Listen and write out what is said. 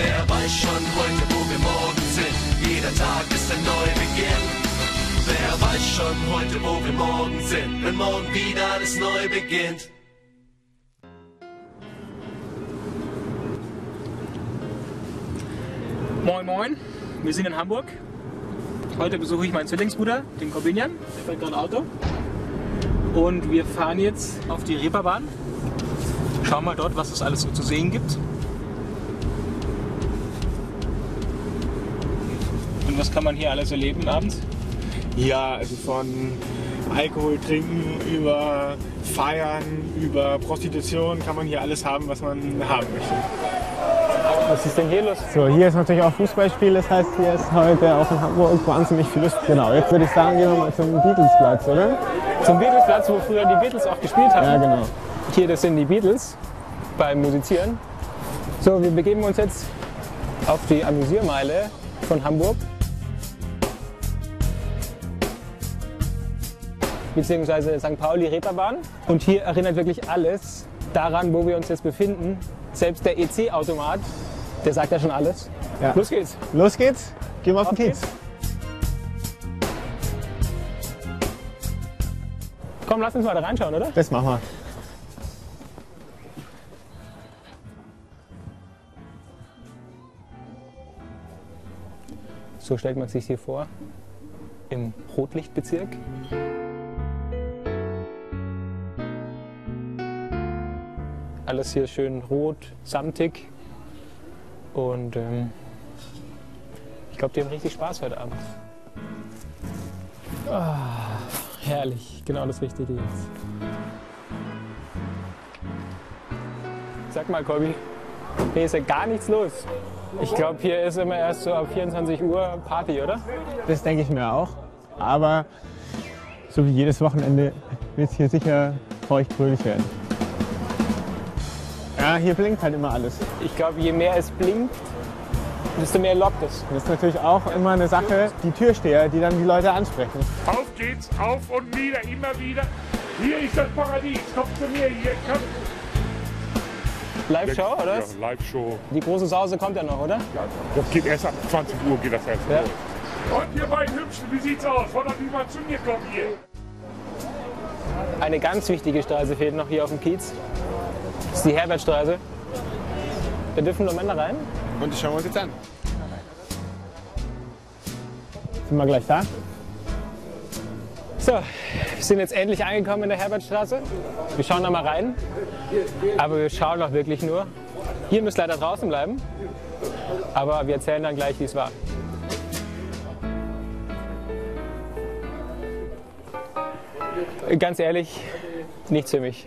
Wer weiß schon heute, wo wir morgen sind? Jeder Tag ist ein Neubeginn. Wer weiß schon heute, wo wir morgen sind? Wenn morgen wieder alles neu beginnt. Moin Moin, wir sind in Hamburg. Heute besuche ich meinen Zwillingsbruder, den Corbinian. Der fährt gerade Auto. Und wir fahren jetzt auf die Reeperbahn. Schauen mal dort, was es alles so zu sehen gibt. Und was kann man hier alles erleben abends? Ja, also von Alkohol trinken über Feiern, über Prostitution kann man hier alles haben, was man haben möchte. Was ist denn hier los? So, hier ist natürlich auch Fußballspiel, das heißt, hier ist heute auch in Hamburg wahnsinnig viel Lust. Genau, jetzt würde ich sagen, gehen wir mal zum Beatlesplatz, oder? Zum Beatlesplatz, wo früher die Beatles auch gespielt haben. Ja, genau. Hier, das sind die Beatles beim Musizieren. So, wir begeben uns jetzt auf die Amüsiermeile von Hamburg. Beziehungsweise St. Pauli Reeperbahn. Und hier erinnert wirklich alles daran, wo wir uns jetzt befinden. Selbst der EC-Automat, der sagt ja schon alles. Ja. Los geht's. Los geht's, gehen wir auf den Auf Kiez. geht's. Komm, lass uns mal da reinschauen, oder? Das machen wir. So stellt man sich hier vor im Rotlichtbezirk. Alles hier schön rot, samtig. Und ähm, ich glaube, die haben richtig Spaß heute Abend. Ah, herrlich, genau das Richtige jetzt. Sag mal, Colby, hier ist ja gar nichts los. Ich glaube, hier ist immer erst so ab 24 Uhr Party, oder? Das denke ich mir auch. Aber so wie jedes Wochenende wird es hier sicher feucht fröhlich werden. Ja, hier blinkt halt immer alles. Ich glaube, je mehr es blinkt, desto mehr lockt es. Das ist natürlich auch immer eine Sache, die Türsteher, die dann die Leute ansprechen. Auf geht's, auf und wieder, immer wieder. Hier ist das Paradies. Kommt zu mir hier. Komm. Live-Show, oder? Ja? Live-Show. Die große Sause kommt ja noch, oder? Das geht erst ab 20 Uhr geht das erst Ja. los. Und ihr beiden Hübschen, wie sieht's aus? Wollt ihr mal zu mir kommen hier? Eine ganz wichtige Straße fehlt noch hier auf dem Kiez. Das ist die Herbertstraße. Da dürfen nur Männer rein. Und das schauen wir uns jetzt an. Sind wir gleich da? So, wir sind jetzt endlich angekommen in der Herbertstraße. Wir schauen da mal rein. Aber wir schauen auch wirklich nur. Ihr müsst leider draußen bleiben. Aber wir erzählen dann gleich, wie es war. Ganz ehrlich, nichts für mich.